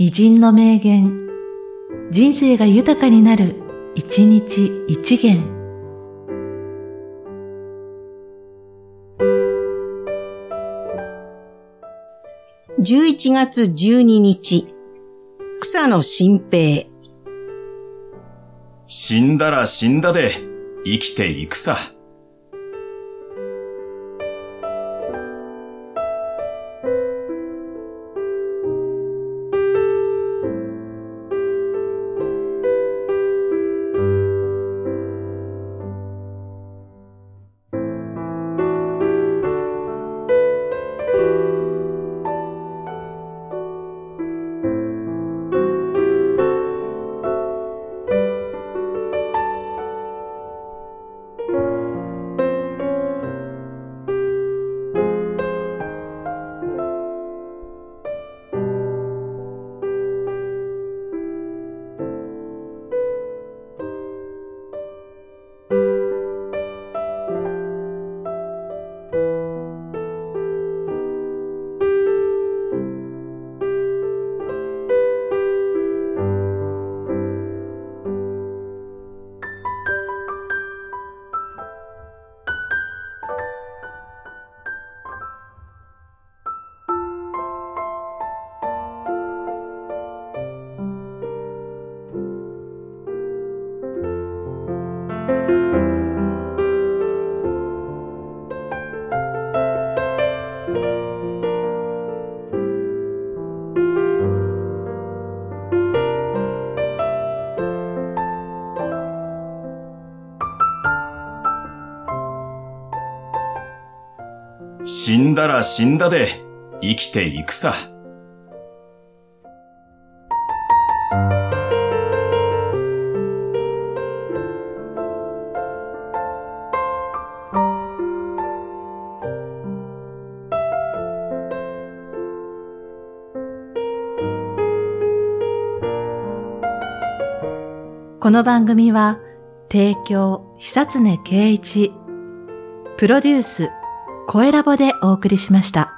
偉人の名言、人生が豊かになる、一日一元。11月12日、草野新平。死んだら死んだで生きていくさ。死んだら死んだで生きていくさ。この番組は、提供、久常圭一、プロデュース、声ラボでお送りしました。